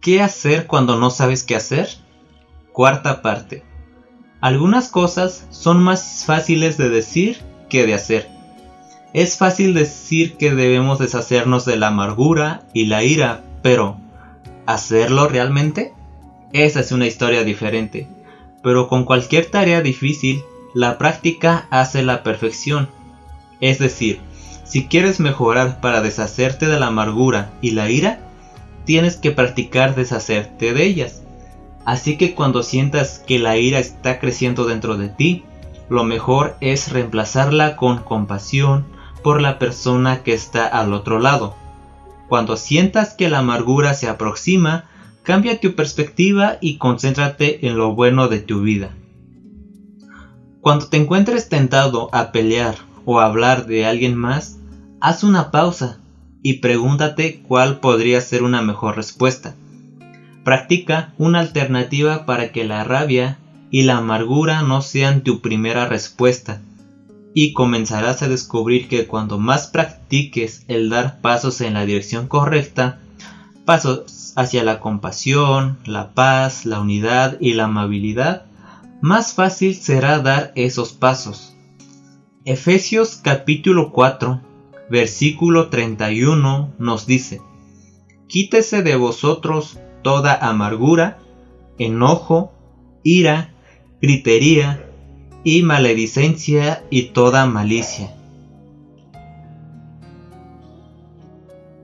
¿Qué hacer cuando no sabes qué hacer? Cuarta parte. Algunas cosas son más fáciles de decir que de hacer. Es fácil decir que debemos deshacernos de la amargura y la ira, pero ¿hacerlo realmente? Esa es una historia diferente. Pero con cualquier tarea difícil, la práctica hace la perfección. Es decir, si quieres mejorar para deshacerte de la amargura y la ira, tienes que practicar deshacerte de ellas. Así que cuando sientas que la ira está creciendo dentro de ti, lo mejor es reemplazarla con compasión por la persona que está al otro lado. Cuando sientas que la amargura se aproxima, cambia tu perspectiva y concéntrate en lo bueno de tu vida. Cuando te encuentres tentado a pelear o a hablar de alguien más, haz una pausa y pregúntate cuál podría ser una mejor respuesta. Practica una alternativa para que la rabia y la amargura no sean tu primera respuesta y comenzarás a descubrir que cuando más practiques el dar pasos en la dirección correcta, pasos hacia la compasión, la paz, la unidad y la amabilidad, más fácil será dar esos pasos. Efesios capítulo 4 versículo 31 nos dice, Quítese de vosotros toda amargura, enojo, ira, gritería y maledicencia y toda malicia.